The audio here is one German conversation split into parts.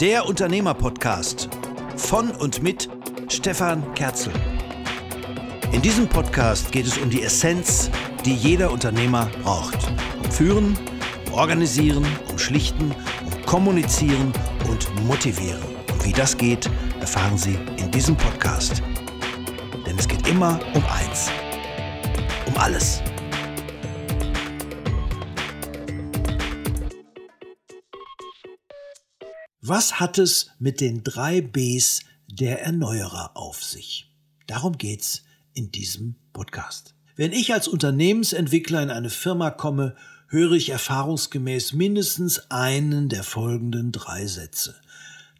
Der Unternehmer-Podcast von und mit Stefan Kerzel. In diesem Podcast geht es um die Essenz, die jeder Unternehmer braucht. Um Führen, um Organisieren, um Schlichten, um Kommunizieren und Motivieren. Und wie das geht, erfahren Sie in diesem Podcast. Denn es geht immer um eins. Um alles. Was hat es mit den drei Bs der Erneuerer auf sich? Darum geht's in diesem Podcast. Wenn ich als Unternehmensentwickler in eine Firma komme, höre ich erfahrungsgemäß mindestens einen der folgenden drei Sätze.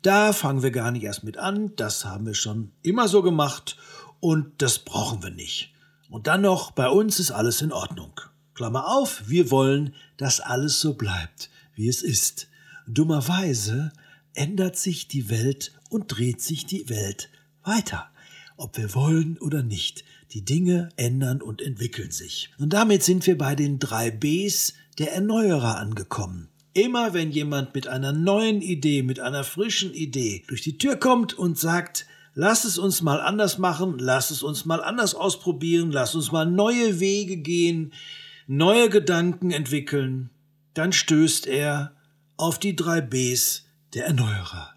Da fangen wir gar nicht erst mit an, das haben wir schon immer so gemacht und das brauchen wir nicht. Und dann noch, bei uns ist alles in Ordnung. Klammer auf, wir wollen, dass alles so bleibt, wie es ist. Dummerweise ändert sich die Welt und dreht sich die Welt weiter. Ob wir wollen oder nicht, die Dinge ändern und entwickeln sich. Und damit sind wir bei den drei Bs der Erneuerer angekommen. Immer wenn jemand mit einer neuen Idee, mit einer frischen Idee durch die Tür kommt und sagt, lass es uns mal anders machen, lass es uns mal anders ausprobieren, lass uns mal neue Wege gehen, neue Gedanken entwickeln, dann stößt er auf die drei Bs der Erneuerer.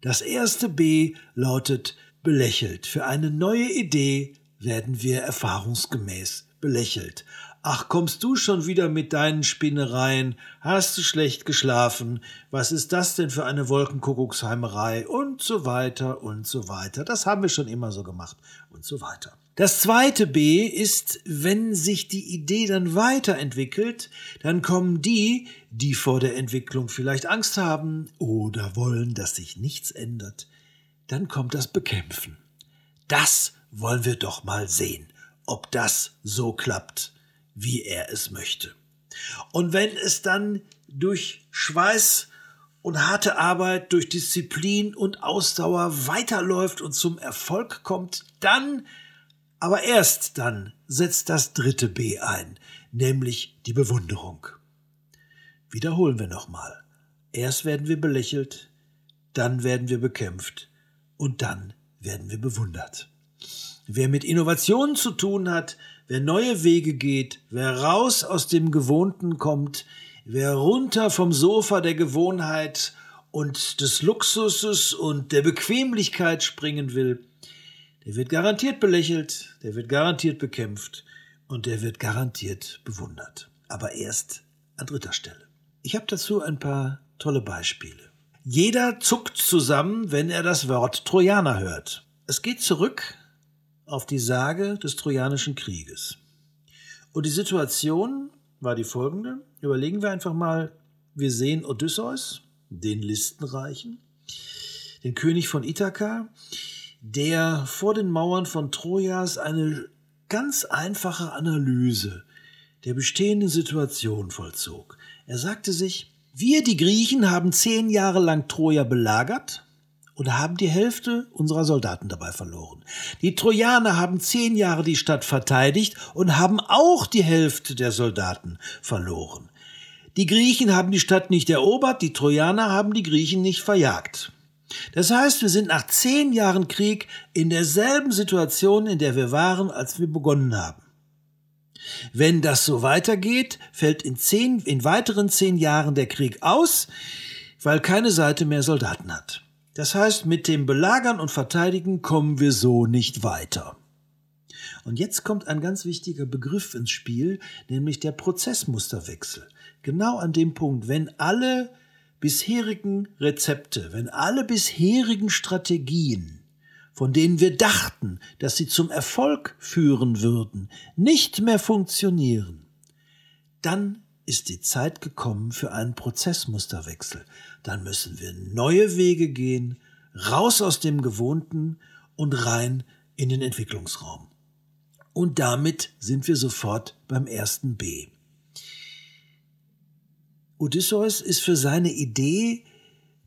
Das erste B lautet belächelt. Für eine neue Idee werden wir erfahrungsgemäß belächelt. Ach, kommst du schon wieder mit deinen Spinnereien? Hast du schlecht geschlafen? Was ist das denn für eine Wolkenkuckucksheimerei? Und so weiter und so weiter. Das haben wir schon immer so gemacht und so weiter. Das zweite B ist, wenn sich die Idee dann weiterentwickelt, dann kommen die, die vor der Entwicklung vielleicht Angst haben oder wollen, dass sich nichts ändert, dann kommt das Bekämpfen. Das wollen wir doch mal sehen, ob das so klappt, wie er es möchte. Und wenn es dann durch Schweiß und harte Arbeit, durch Disziplin und Ausdauer weiterläuft und zum Erfolg kommt, dann aber erst dann setzt das dritte B ein, nämlich die Bewunderung. Wiederholen wir nochmal. Erst werden wir belächelt, dann werden wir bekämpft und dann werden wir bewundert. Wer mit Innovationen zu tun hat, wer neue Wege geht, wer raus aus dem Gewohnten kommt, wer runter vom Sofa der Gewohnheit und des Luxuses und der Bequemlichkeit springen will, der wird garantiert belächelt, der wird garantiert bekämpft und der wird garantiert bewundert. Aber erst an dritter Stelle. Ich habe dazu ein paar tolle Beispiele. Jeder zuckt zusammen, wenn er das Wort Trojaner hört. Es geht zurück auf die Sage des Trojanischen Krieges. Und die Situation war die folgende. Überlegen wir einfach mal, wir sehen Odysseus, den Listenreichen, den König von Ithaka, der vor den Mauern von Trojas eine ganz einfache Analyse der bestehenden Situation vollzog. Er sagte sich, wir, die Griechen, haben zehn Jahre lang Troja belagert und haben die Hälfte unserer Soldaten dabei verloren. Die Trojaner haben zehn Jahre die Stadt verteidigt und haben auch die Hälfte der Soldaten verloren. Die Griechen haben die Stadt nicht erobert, die Trojaner haben die Griechen nicht verjagt. Das heißt, wir sind nach zehn Jahren Krieg in derselben Situation, in der wir waren, als wir begonnen haben. Wenn das so weitergeht, fällt in, zehn, in weiteren zehn Jahren der Krieg aus, weil keine Seite mehr Soldaten hat. Das heißt, mit dem Belagern und Verteidigen kommen wir so nicht weiter. Und jetzt kommt ein ganz wichtiger Begriff ins Spiel, nämlich der Prozessmusterwechsel. Genau an dem Punkt, wenn alle bisherigen Rezepte, wenn alle bisherigen Strategien, von denen wir dachten, dass sie zum Erfolg führen würden, nicht mehr funktionieren, dann ist die Zeit gekommen für einen Prozessmusterwechsel. Dann müssen wir neue Wege gehen, raus aus dem Gewohnten und rein in den Entwicklungsraum. Und damit sind wir sofort beim ersten B. Odysseus ist für seine Idee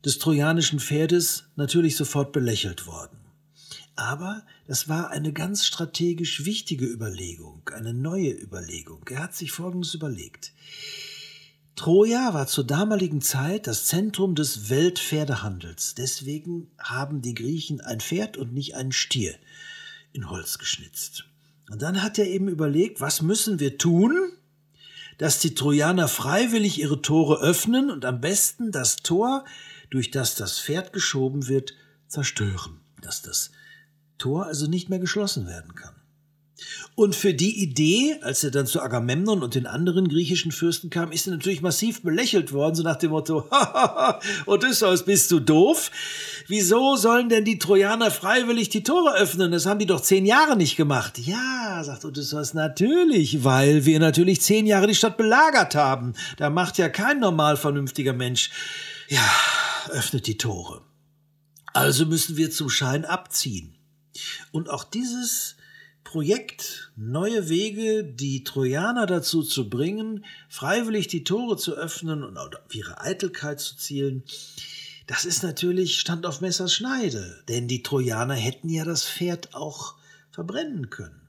des trojanischen Pferdes natürlich sofort belächelt worden. Aber das war eine ganz strategisch wichtige Überlegung, eine neue Überlegung. Er hat sich Folgendes überlegt. Troja war zur damaligen Zeit das Zentrum des Weltpferdehandels. Deswegen haben die Griechen ein Pferd und nicht einen Stier in Holz geschnitzt. Und dann hat er eben überlegt, was müssen wir tun, dass die Trojaner freiwillig ihre Tore öffnen und am besten das Tor, durch das das Pferd geschoben wird, zerstören, dass das Tor also nicht mehr geschlossen werden kann. Und für die Idee, als er dann zu Agamemnon und den anderen griechischen Fürsten kam, ist er natürlich massiv belächelt worden, so nach dem Motto, Odysseus, bist du doof? Wieso sollen denn die Trojaner freiwillig die Tore öffnen? Das haben die doch zehn Jahre nicht gemacht. Ja, sagt Odysseus, natürlich, weil wir natürlich zehn Jahre die Stadt belagert haben. Da macht ja kein normal vernünftiger Mensch. Ja, öffnet die Tore. Also müssen wir zum Schein abziehen. Und auch dieses Projekt, neue Wege, die Trojaner dazu zu bringen, freiwillig die Tore zu öffnen und auf ihre Eitelkeit zu zielen, das ist natürlich Stand auf Messers Schneide, denn die Trojaner hätten ja das Pferd auch verbrennen können.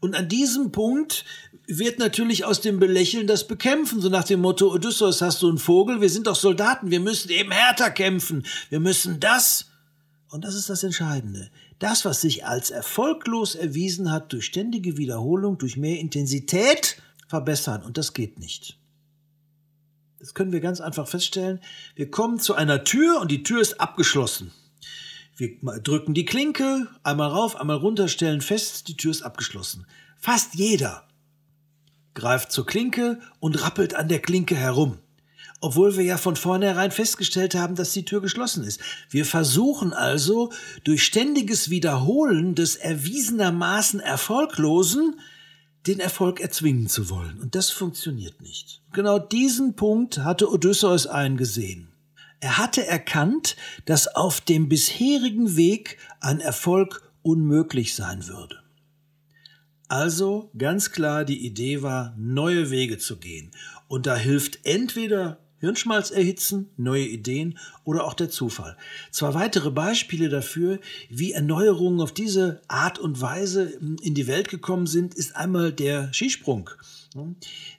Und an diesem Punkt wird natürlich aus dem Belächeln das Bekämpfen, so nach dem Motto, Odysseus, hast du einen Vogel? Wir sind doch Soldaten, wir müssen eben härter kämpfen, wir müssen das. Und das ist das Entscheidende. Das, was sich als erfolglos erwiesen hat, durch ständige Wiederholung, durch mehr Intensität verbessern. Und das geht nicht. Das können wir ganz einfach feststellen. Wir kommen zu einer Tür und die Tür ist abgeschlossen. Wir drücken die Klinke, einmal rauf, einmal runter, stellen fest, die Tür ist abgeschlossen. Fast jeder greift zur Klinke und rappelt an der Klinke herum obwohl wir ja von vornherein festgestellt haben, dass die Tür geschlossen ist. Wir versuchen also durch ständiges Wiederholen des erwiesenermaßen Erfolglosen den Erfolg erzwingen zu wollen. Und das funktioniert nicht. Genau diesen Punkt hatte Odysseus eingesehen. Er hatte erkannt, dass auf dem bisherigen Weg ein Erfolg unmöglich sein würde. Also ganz klar die Idee war, neue Wege zu gehen. Und da hilft entweder Hirnschmalz erhitzen, neue Ideen oder auch der Zufall. Zwei weitere Beispiele dafür, wie Erneuerungen auf diese Art und Weise in die Welt gekommen sind, ist einmal der Skisprung.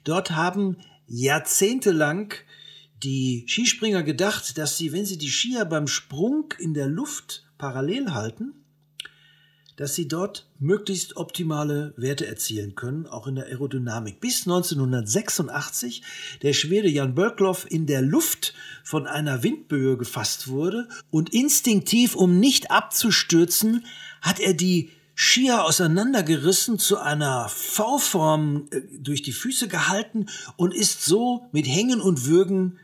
Dort haben jahrzehntelang die Skispringer gedacht, dass sie, wenn sie die Skier beim Sprung in der Luft parallel halten, dass sie dort möglichst optimale Werte erzielen können, auch in der Aerodynamik. Bis 1986 der Schwede Jan Böckloff in der Luft von einer Windböe gefasst wurde und instinktiv, um nicht abzustürzen, hat er die Skier auseinandergerissen, zu einer V-Form äh, durch die Füße gehalten und ist so mit Hängen und Würgen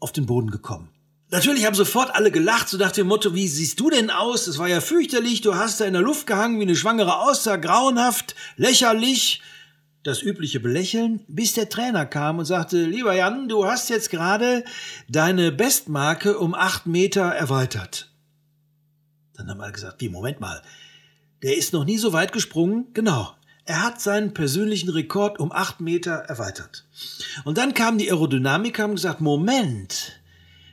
auf den Boden gekommen. Natürlich haben sofort alle gelacht, so nach dem Motto, wie siehst du denn aus? Es war ja fürchterlich, du hast da in der Luft gehangen wie eine Schwangere aussah, grauenhaft, lächerlich. Das übliche Belächeln, bis der Trainer kam und sagte, lieber Jan, du hast jetzt gerade deine Bestmarke um acht Meter erweitert. Dann haben alle gesagt, wie, Moment mal, der ist noch nie so weit gesprungen? Genau. Er hat seinen persönlichen Rekord um acht Meter erweitert. Und dann kamen die Aerodynamiker und gesagt, Moment,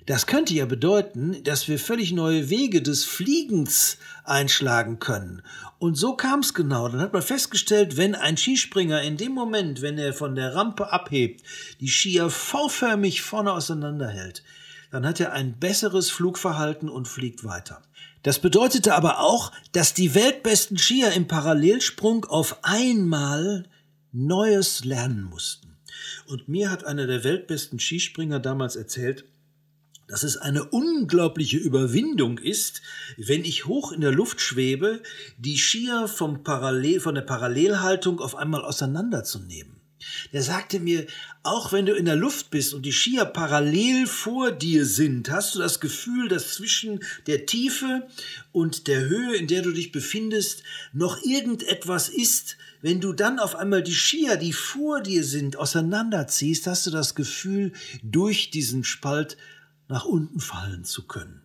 das könnte ja bedeuten, dass wir völlig neue Wege des Fliegens einschlagen können. Und so kam es genau. Dann hat man festgestellt, wenn ein Skispringer in dem Moment, wenn er von der Rampe abhebt, die Skier V-förmig vorne auseinanderhält, dann hat er ein besseres Flugverhalten und fliegt weiter. Das bedeutete aber auch, dass die weltbesten Skier im Parallelsprung auf einmal Neues lernen mussten. Und mir hat einer der weltbesten Skispringer damals erzählt, dass es eine unglaubliche Überwindung ist, wenn ich hoch in der Luft schwebe, die Skier vom Parallel, von der Parallelhaltung auf einmal auseinanderzunehmen. Der sagte mir, auch wenn du in der Luft bist und die Skier parallel vor dir sind, hast du das Gefühl, dass zwischen der Tiefe und der Höhe, in der du dich befindest, noch irgendetwas ist. Wenn du dann auf einmal die Skier, die vor dir sind, auseinanderziehst, hast du das Gefühl, durch diesen Spalt nach unten fallen zu können.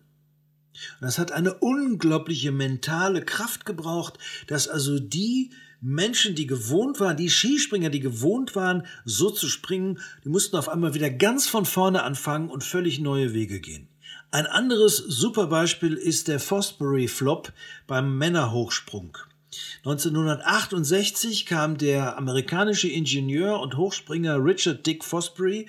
Und das hat eine unglaubliche mentale Kraft gebraucht, dass also die Menschen, die gewohnt waren, die Skispringer, die gewohnt waren, so zu springen, die mussten auf einmal wieder ganz von vorne anfangen und völlig neue Wege gehen. Ein anderes super Beispiel ist der Fosbury Flop beim Männerhochsprung. 1968 kam der amerikanische Ingenieur und Hochspringer Richard Dick Fosbury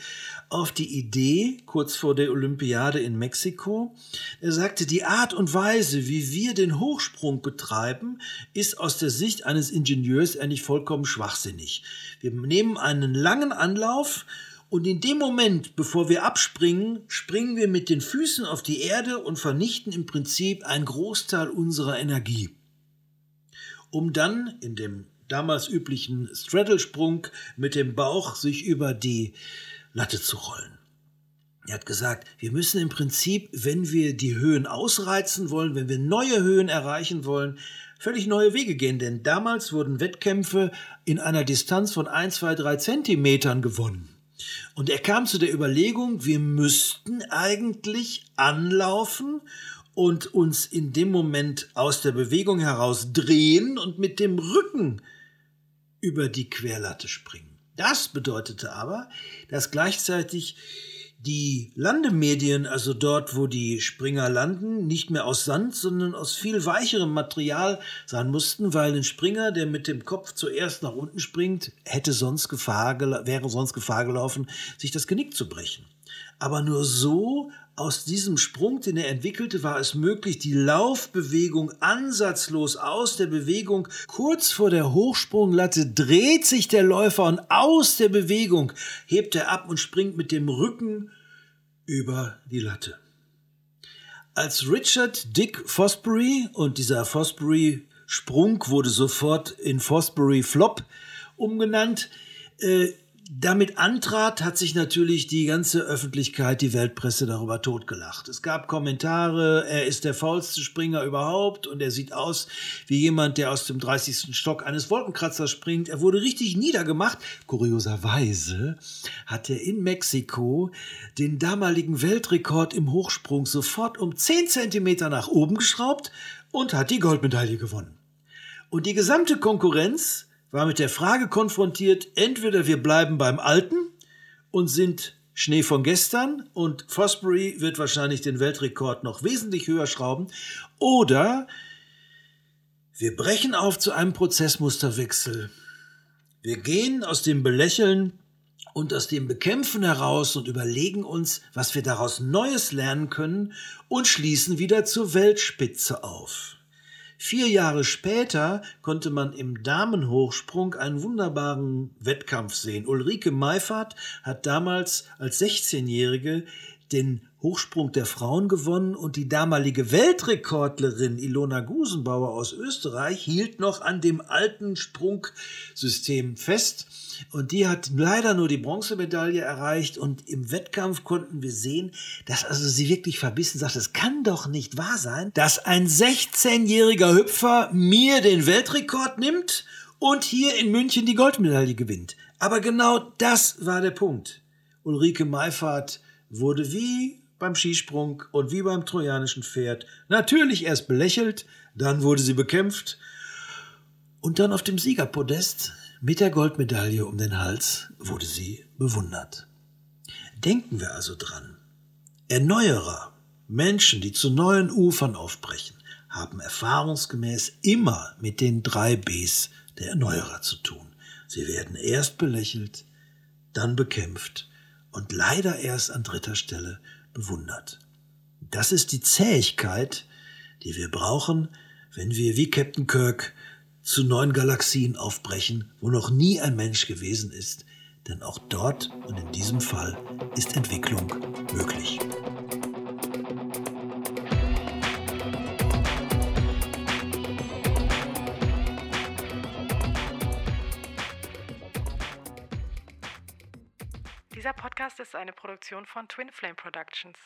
auf die Idee, kurz vor der Olympiade in Mexiko. Er sagte, die Art und Weise, wie wir den Hochsprung betreiben, ist aus der Sicht eines Ingenieurs eigentlich vollkommen schwachsinnig. Wir nehmen einen langen Anlauf, und in dem Moment, bevor wir abspringen, springen wir mit den Füßen auf die Erde und vernichten im Prinzip einen Großteil unserer Energie um dann in dem damals üblichen Straddle-Sprung mit dem Bauch sich über die Latte zu rollen. Er hat gesagt, wir müssen im Prinzip, wenn wir die Höhen ausreizen wollen, wenn wir neue Höhen erreichen wollen, völlig neue Wege gehen. Denn damals wurden Wettkämpfe in einer Distanz von ein, zwei, drei Zentimetern gewonnen. Und er kam zu der Überlegung, wir müssten eigentlich anlaufen und uns in dem Moment aus der Bewegung heraus drehen und mit dem Rücken über die Querlatte springen. Das bedeutete aber, dass gleichzeitig die Landemedien, also dort, wo die Springer landen, nicht mehr aus Sand, sondern aus viel weicherem Material sein mussten, weil ein Springer, der mit dem Kopf zuerst nach unten springt, hätte sonst Gefahr, wäre sonst Gefahr gelaufen, sich das Genick zu brechen. Aber nur so aus diesem Sprung, den er entwickelte, war es möglich, die Laufbewegung ansatzlos aus der Bewegung kurz vor der Hochsprunglatte dreht sich der Läufer und aus der Bewegung hebt er ab und springt mit dem Rücken über die Latte. Als Richard Dick Fosbury und dieser Fosbury Sprung wurde sofort in Fosbury Flop umgenannt, äh, damit antrat, hat sich natürlich die ganze Öffentlichkeit, die Weltpresse darüber totgelacht. Es gab Kommentare, er ist der faulste Springer überhaupt und er sieht aus wie jemand, der aus dem 30. Stock eines Wolkenkratzers springt. Er wurde richtig niedergemacht. Kurioserweise hat er in Mexiko den damaligen Weltrekord im Hochsprung sofort um 10 Zentimeter nach oben geschraubt und hat die Goldmedaille gewonnen. Und die gesamte Konkurrenz war mit der Frage konfrontiert, entweder wir bleiben beim Alten und sind Schnee von gestern und Fosbury wird wahrscheinlich den Weltrekord noch wesentlich höher schrauben, oder wir brechen auf zu einem Prozessmusterwechsel. Wir gehen aus dem Belächeln und aus dem Bekämpfen heraus und überlegen uns, was wir daraus Neues lernen können und schließen wieder zur Weltspitze auf. Vier Jahre später konnte man im Damenhochsprung einen wunderbaren Wettkampf sehen. Ulrike Meifert hat damals als 16-Jährige den Hochsprung der Frauen gewonnen und die damalige Weltrekordlerin Ilona Gusenbauer aus Österreich hielt noch an dem alten Sprungsystem fest und die hat leider nur die Bronzemedaille erreicht und im Wettkampf konnten wir sehen, dass also sie wirklich verbissen sagt, es kann doch nicht wahr sein, dass ein 16-jähriger Hüpfer mir den Weltrekord nimmt und hier in München die Goldmedaille gewinnt. Aber genau das war der Punkt. Ulrike Meifert wurde wie beim Skisprung und wie beim trojanischen Pferd natürlich erst belächelt, dann wurde sie bekämpft und dann auf dem Siegerpodest mit der Goldmedaille um den Hals wurde sie bewundert. Denken wir also dran. Erneuerer, Menschen, die zu neuen Ufern aufbrechen, haben erfahrungsgemäß immer mit den drei Bs der Erneuerer zu tun. Sie werden erst belächelt, dann bekämpft und leider erst an dritter Stelle bewundert. Das ist die Zähigkeit, die wir brauchen, wenn wir wie Captain Kirk zu neuen Galaxien aufbrechen, wo noch nie ein Mensch gewesen ist, denn auch dort und in diesem Fall ist Entwicklung möglich. Podcast ist eine Produktion von Twin Flame Productions.